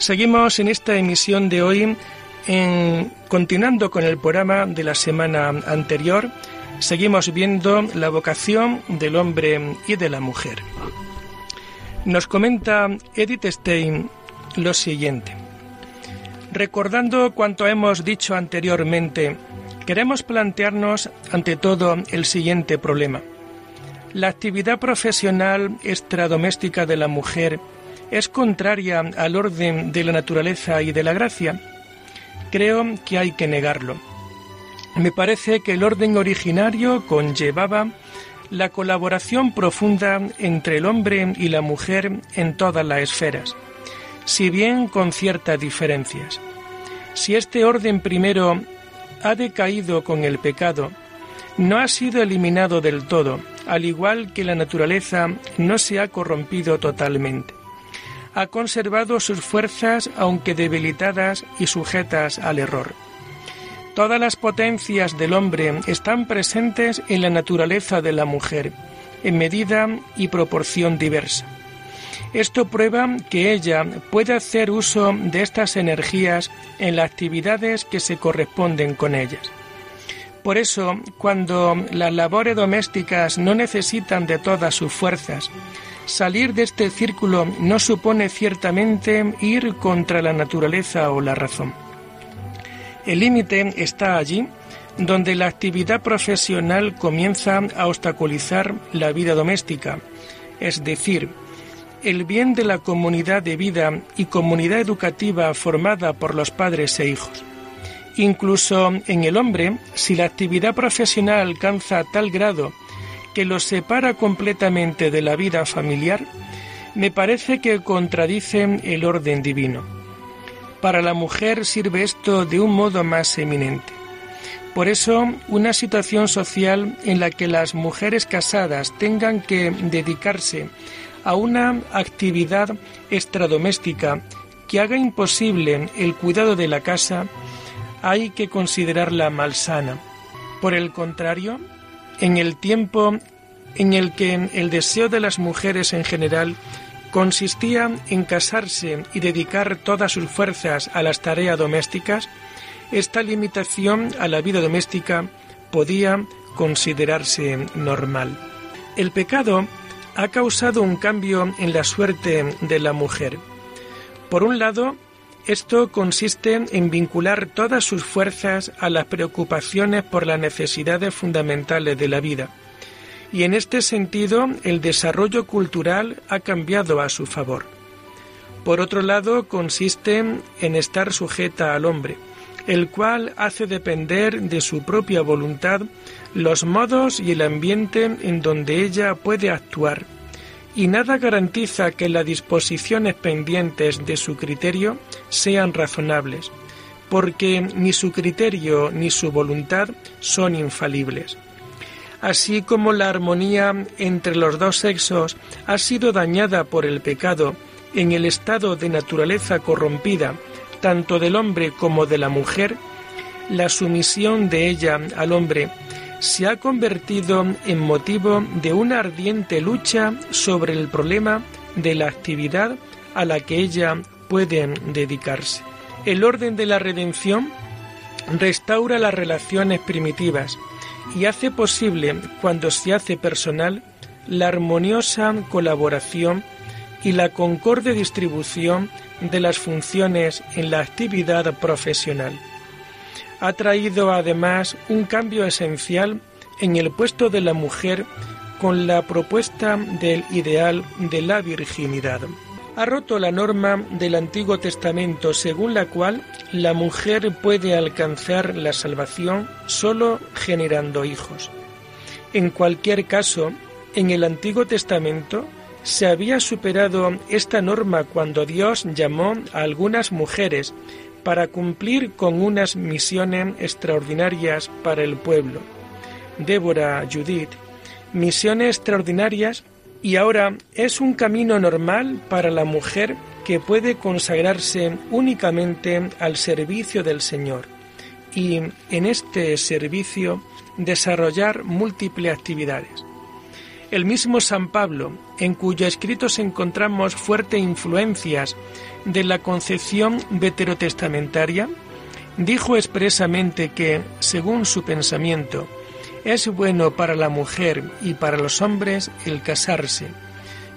Seguimos en esta emisión de hoy, en, continuando con el programa de la semana anterior, seguimos viendo la vocación del hombre y de la mujer. Nos comenta Edith Stein lo siguiente. Recordando cuanto hemos dicho anteriormente, queremos plantearnos ante todo el siguiente problema. La actividad profesional extradoméstica de la mujer es contraria al orden de la naturaleza y de la gracia? Creo que hay que negarlo. Me parece que el orden originario conllevaba la colaboración profunda entre el hombre y la mujer en todas las esferas, si bien con ciertas diferencias. Si este orden primero ha decaído con el pecado, no ha sido eliminado del todo, al igual que la naturaleza no se ha corrompido totalmente ha conservado sus fuerzas aunque debilitadas y sujetas al error. Todas las potencias del hombre están presentes en la naturaleza de la mujer, en medida y proporción diversa. Esto prueba que ella puede hacer uso de estas energías en las actividades que se corresponden con ellas. Por eso, cuando las labores domésticas no necesitan de todas sus fuerzas, Salir de este círculo no supone ciertamente ir contra la naturaleza o la razón. El límite está allí donde la actividad profesional comienza a obstaculizar la vida doméstica, es decir, el bien de la comunidad de vida y comunidad educativa formada por los padres e hijos. Incluso en el hombre, si la actividad profesional alcanza tal grado que los separa completamente de la vida familiar, me parece que contradice el orden divino. Para la mujer sirve esto de un modo más eminente. Por eso, una situación social en la que las mujeres casadas tengan que dedicarse a una actividad extradoméstica que haga imposible el cuidado de la casa, hay que considerarla malsana. Por el contrario, en el tiempo en el que el deseo de las mujeres en general consistía en casarse y dedicar todas sus fuerzas a las tareas domésticas, esta limitación a la vida doméstica podía considerarse normal. El pecado ha causado un cambio en la suerte de la mujer. Por un lado, esto consiste en vincular todas sus fuerzas a las preocupaciones por las necesidades fundamentales de la vida, y en este sentido el desarrollo cultural ha cambiado a su favor. Por otro lado, consiste en estar sujeta al hombre, el cual hace depender de su propia voluntad los modos y el ambiente en donde ella puede actuar y nada garantiza que las disposiciones pendientes de su criterio sean razonables, porque ni su criterio ni su voluntad son infalibles. Así como la armonía entre los dos sexos ha sido dañada por el pecado en el estado de naturaleza corrompida, tanto del hombre como de la mujer, la sumisión de ella al hombre se ha convertido en motivo de una ardiente lucha sobre el problema de la actividad a la que ella puede dedicarse. El orden de la redención restaura las relaciones primitivas y hace posible, cuando se hace personal, la armoniosa colaboración y la concorde distribución de las funciones en la actividad profesional ha traído además un cambio esencial en el puesto de la mujer con la propuesta del ideal de la virginidad. Ha roto la norma del Antiguo Testamento según la cual la mujer puede alcanzar la salvación solo generando hijos. En cualquier caso, en el Antiguo Testamento se había superado esta norma cuando Dios llamó a algunas mujeres para cumplir con unas misiones extraordinarias para el pueblo. Débora, Judith, misiones extraordinarias y ahora es un camino normal para la mujer que puede consagrarse únicamente al servicio del Señor y en este servicio desarrollar múltiples actividades. El mismo San Pablo, en cuyo escrito encontramos fuertes influencias de la concepción veterotestamentaria, dijo expresamente que, según su pensamiento, es bueno para la mujer y para los hombres el casarse,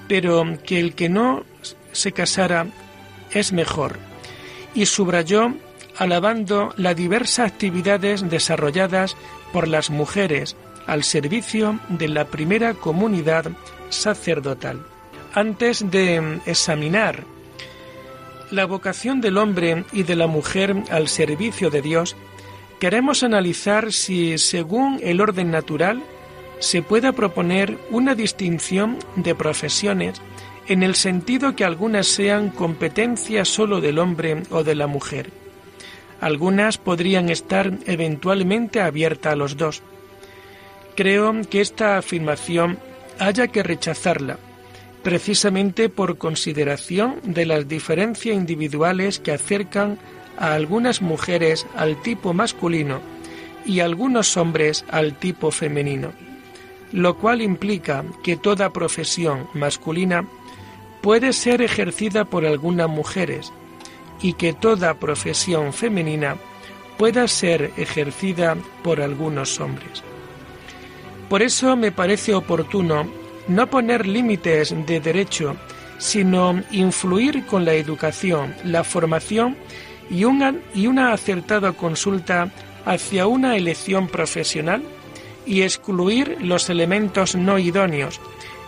pero que el que no se casara es mejor, y subrayó alabando las diversas actividades desarrolladas por las mujeres al servicio de la primera comunidad sacerdotal. Antes de examinar la vocación del hombre y de la mujer al servicio de Dios, queremos analizar si, según el orden natural, se pueda proponer una distinción de profesiones en el sentido que algunas sean competencia solo del hombre o de la mujer. Algunas podrían estar eventualmente abiertas a los dos, Creo que esta afirmación haya que rechazarla, precisamente por consideración de las diferencias individuales que acercan a algunas mujeres al tipo masculino y a algunos hombres al tipo femenino, lo cual implica que toda profesión masculina puede ser ejercida por algunas mujeres y que toda profesión femenina pueda ser ejercida por algunos hombres. Por eso me parece oportuno no poner límites de derecho, sino influir con la educación, la formación y una, y una acertada consulta hacia una elección profesional y excluir los elementos no idóneos,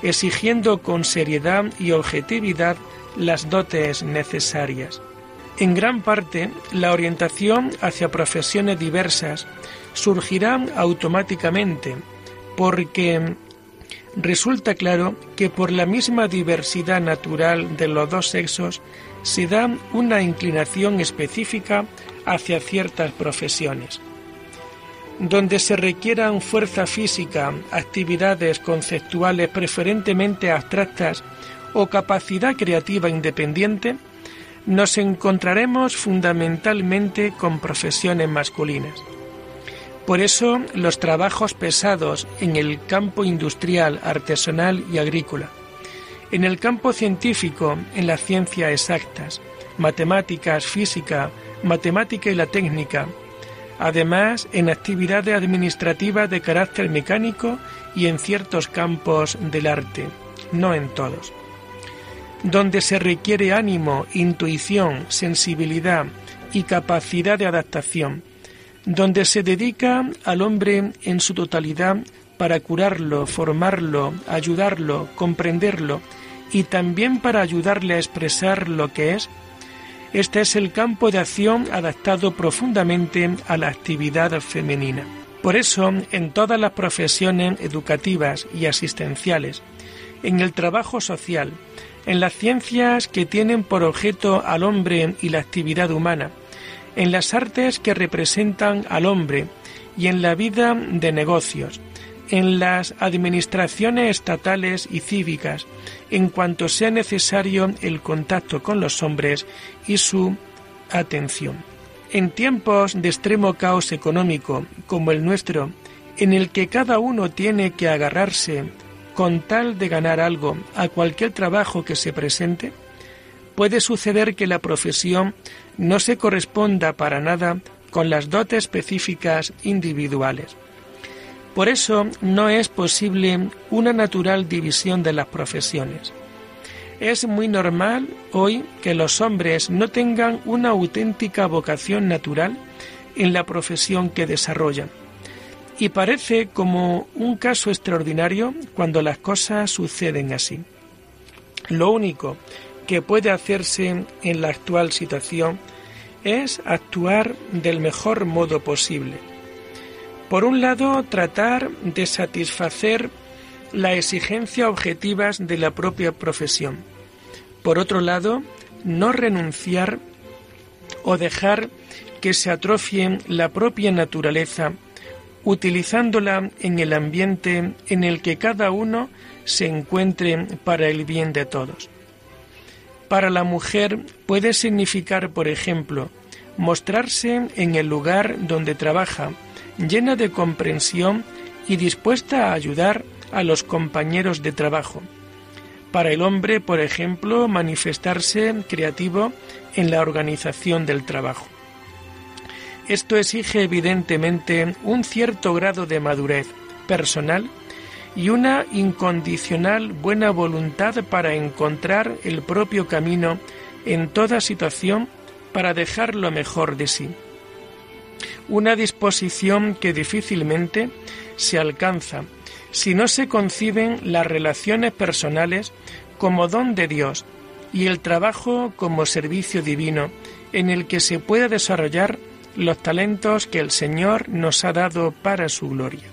exigiendo con seriedad y objetividad las dotes necesarias. En gran parte, la orientación hacia profesiones diversas surgirá automáticamente porque resulta claro que por la misma diversidad natural de los dos sexos se da una inclinación específica hacia ciertas profesiones. Donde se requieran fuerza física, actividades conceptuales preferentemente abstractas o capacidad creativa independiente, nos encontraremos fundamentalmente con profesiones masculinas. Por eso los trabajos pesados en el campo industrial, artesanal y agrícola, en el campo científico, en las ciencias exactas, matemáticas, física, matemática y la técnica, además en actividades administrativas de carácter mecánico y en ciertos campos del arte, no en todos. Donde se requiere ánimo, intuición, sensibilidad y capacidad de adaptación, donde se dedica al hombre en su totalidad para curarlo, formarlo, ayudarlo, comprenderlo y también para ayudarle a expresar lo que es, este es el campo de acción adaptado profundamente a la actividad femenina. Por eso, en todas las profesiones educativas y asistenciales, en el trabajo social, en las ciencias que tienen por objeto al hombre y la actividad humana, en las artes que representan al hombre y en la vida de negocios, en las administraciones estatales y cívicas, en cuanto sea necesario el contacto con los hombres y su atención. En tiempos de extremo caos económico como el nuestro, en el que cada uno tiene que agarrarse con tal de ganar algo a cualquier trabajo que se presente, puede suceder que la profesión no se corresponda para nada con las dotes específicas individuales. Por eso no es posible una natural división de las profesiones. Es muy normal hoy que los hombres no tengan una auténtica vocación natural en la profesión que desarrollan. Y parece como un caso extraordinario cuando las cosas suceden así. Lo único que puede hacerse en la actual situación es actuar del mejor modo posible. Por un lado, tratar de satisfacer la exigencia objetivas de la propia profesión. Por otro lado, no renunciar o dejar que se atrofie la propia naturaleza, utilizándola en el ambiente en el que cada uno se encuentre para el bien de todos. Para la mujer puede significar, por ejemplo, mostrarse en el lugar donde trabaja, llena de comprensión y dispuesta a ayudar a los compañeros de trabajo. Para el hombre, por ejemplo, manifestarse creativo en la organización del trabajo. Esto exige evidentemente un cierto grado de madurez personal y una incondicional buena voluntad para encontrar el propio camino en toda situación para dejar lo mejor de sí. Una disposición que difícilmente se alcanza si no se conciben las relaciones personales como don de Dios y el trabajo como servicio divino en el que se pueda desarrollar los talentos que el Señor nos ha dado para su gloria.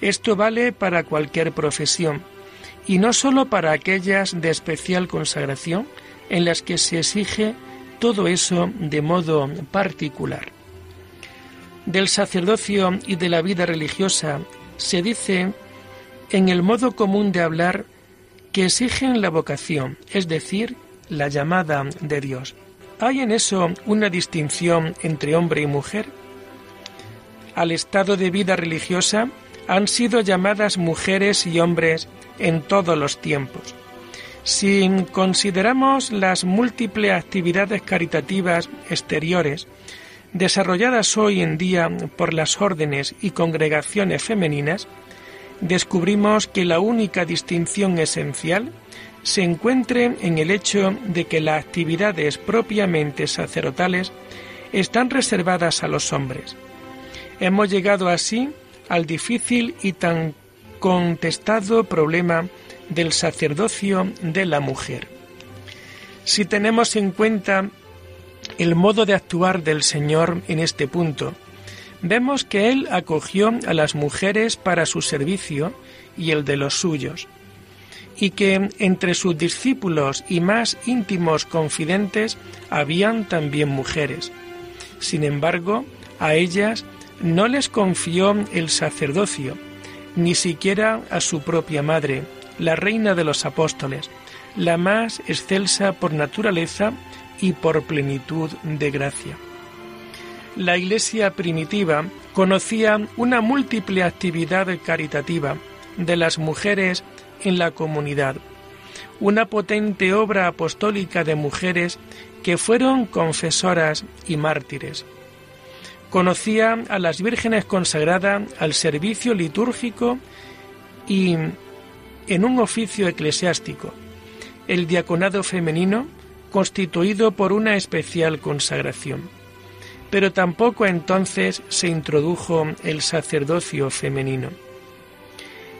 Esto vale para cualquier profesión, y no sólo para aquellas de especial consagración en las que se exige todo eso de modo particular. Del sacerdocio y de la vida religiosa se dice en el modo común de hablar que exigen la vocación, es decir, la llamada de Dios. ¿Hay en eso una distinción entre hombre y mujer? Al estado de vida religiosa han sido llamadas mujeres y hombres en todos los tiempos. Si consideramos las múltiples actividades caritativas exteriores desarrolladas hoy en día por las órdenes y congregaciones femeninas, descubrimos que la única distinción esencial se encuentra en el hecho de que las actividades propiamente sacerdotales están reservadas a los hombres. Hemos llegado así al difícil y tan contestado problema del sacerdocio de la mujer. Si tenemos en cuenta el modo de actuar del Señor en este punto, vemos que Él acogió a las mujeres para su servicio y el de los suyos, y que entre sus discípulos y más íntimos confidentes habían también mujeres. Sin embargo, a ellas no les confió el sacerdocio, ni siquiera a su propia madre, la reina de los apóstoles, la más excelsa por naturaleza y por plenitud de gracia. La Iglesia primitiva conocía una múltiple actividad caritativa de las mujeres en la comunidad, una potente obra apostólica de mujeres que fueron confesoras y mártires conocía a las vírgenes consagradas al servicio litúrgico y en un oficio eclesiástico, el diaconado femenino constituido por una especial consagración. Pero tampoco entonces se introdujo el sacerdocio femenino.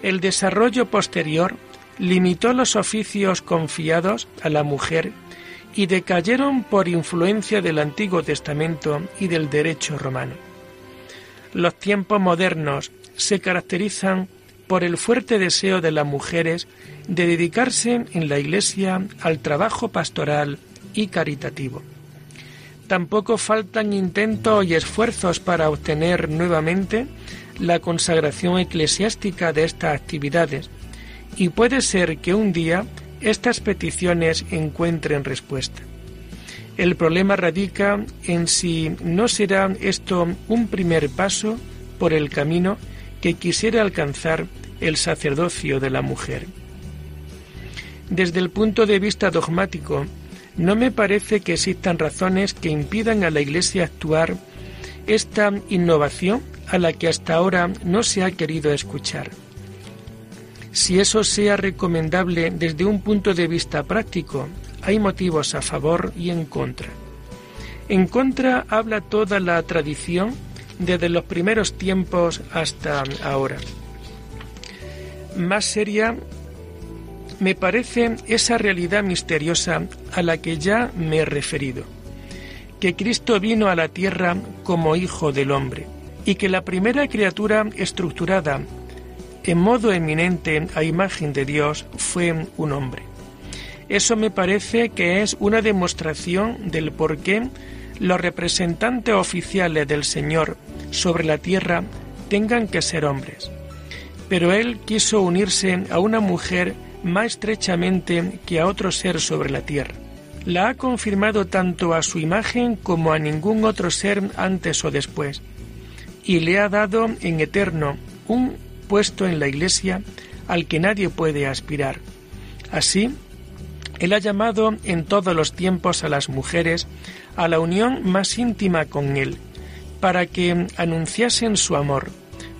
El desarrollo posterior limitó los oficios confiados a la mujer y decayeron por influencia del Antiguo Testamento y del derecho romano. Los tiempos modernos se caracterizan por el fuerte deseo de las mujeres de dedicarse en la Iglesia al trabajo pastoral y caritativo. Tampoco faltan intentos y esfuerzos para obtener nuevamente la consagración eclesiástica de estas actividades, y puede ser que un día estas peticiones encuentren respuesta. El problema radica en si no será esto un primer paso por el camino que quisiera alcanzar el sacerdocio de la mujer. Desde el punto de vista dogmático, no me parece que existan razones que impidan a la Iglesia actuar esta innovación a la que hasta ahora no se ha querido escuchar si eso sea recomendable desde un punto de vista práctico, hay motivos a favor y en contra. En contra habla toda la tradición desde los primeros tiempos hasta ahora. Más seria me parece esa realidad misteriosa a la que ya me he referido, que Cristo vino a la tierra como Hijo del Hombre y que la primera criatura estructurada en modo eminente a imagen de Dios, fue un hombre. Eso me parece que es una demostración del por qué los representantes oficiales del Señor sobre la tierra tengan que ser hombres. Pero Él quiso unirse a una mujer más estrechamente que a otro ser sobre la tierra. La ha confirmado tanto a su imagen como a ningún otro ser antes o después, y le ha dado en eterno un puesto en la Iglesia al que nadie puede aspirar. Así, Él ha llamado en todos los tiempos a las mujeres a la unión más íntima con Él, para que anunciasen su amor,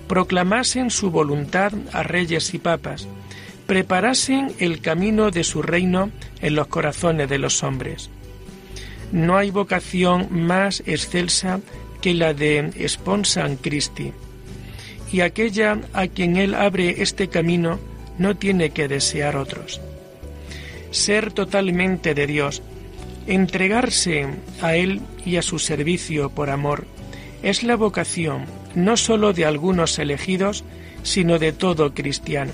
proclamasen su voluntad a reyes y papas, preparasen el camino de su reino en los corazones de los hombres. No hay vocación más excelsa que la de Sponsan Christi, y aquella a quien Él abre este camino no tiene que desear otros. Ser totalmente de Dios, entregarse a Él y a su servicio por amor, es la vocación no sólo de algunos elegidos, sino de todo cristiano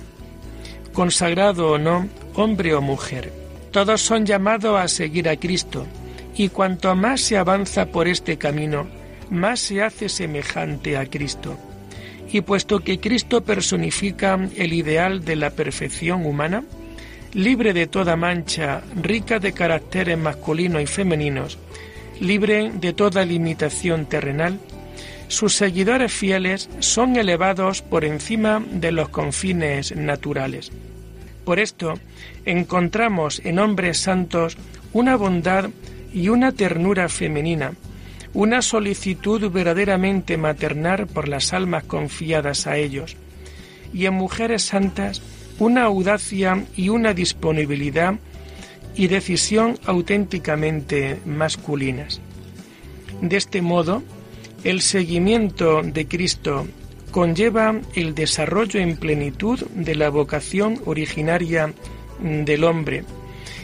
consagrado o no, hombre o mujer. Todos son llamados a seguir a Cristo, y cuanto más se avanza por este camino, más se hace semejante a Cristo. Y puesto que Cristo personifica el ideal de la perfección humana, libre de toda mancha, rica de caracteres masculinos y femeninos, libre de toda limitación terrenal, sus seguidores fieles son elevados por encima de los confines naturales. Por esto encontramos en hombres santos una bondad y una ternura femenina, una solicitud verdaderamente maternal por las almas confiadas a ellos, y en mujeres santas una audacia y una disponibilidad y decisión auténticamente masculinas. De este modo, el seguimiento de Cristo conlleva el desarrollo en plenitud de la vocación originaria del hombre,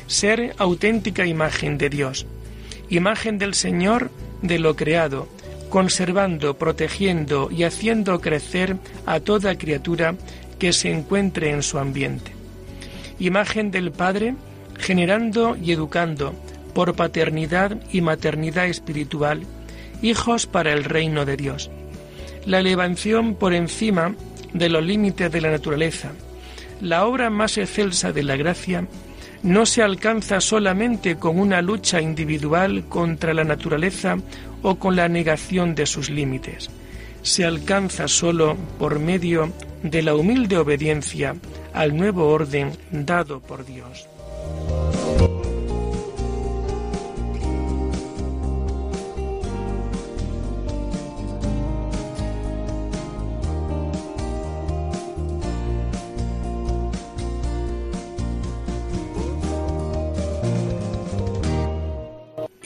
ser auténtica imagen de Dios, imagen del Señor de lo creado, conservando, protegiendo y haciendo crecer a toda criatura que se encuentre en su ambiente. Imagen del Padre, generando y educando, por paternidad y maternidad espiritual, hijos para el reino de Dios. La elevación por encima de los límites de la naturaleza. La obra más excelsa de la gracia no se alcanza solamente con una lucha individual contra la naturaleza o con la negación de sus límites. Se alcanza solo por medio de la humilde obediencia al nuevo orden dado por Dios.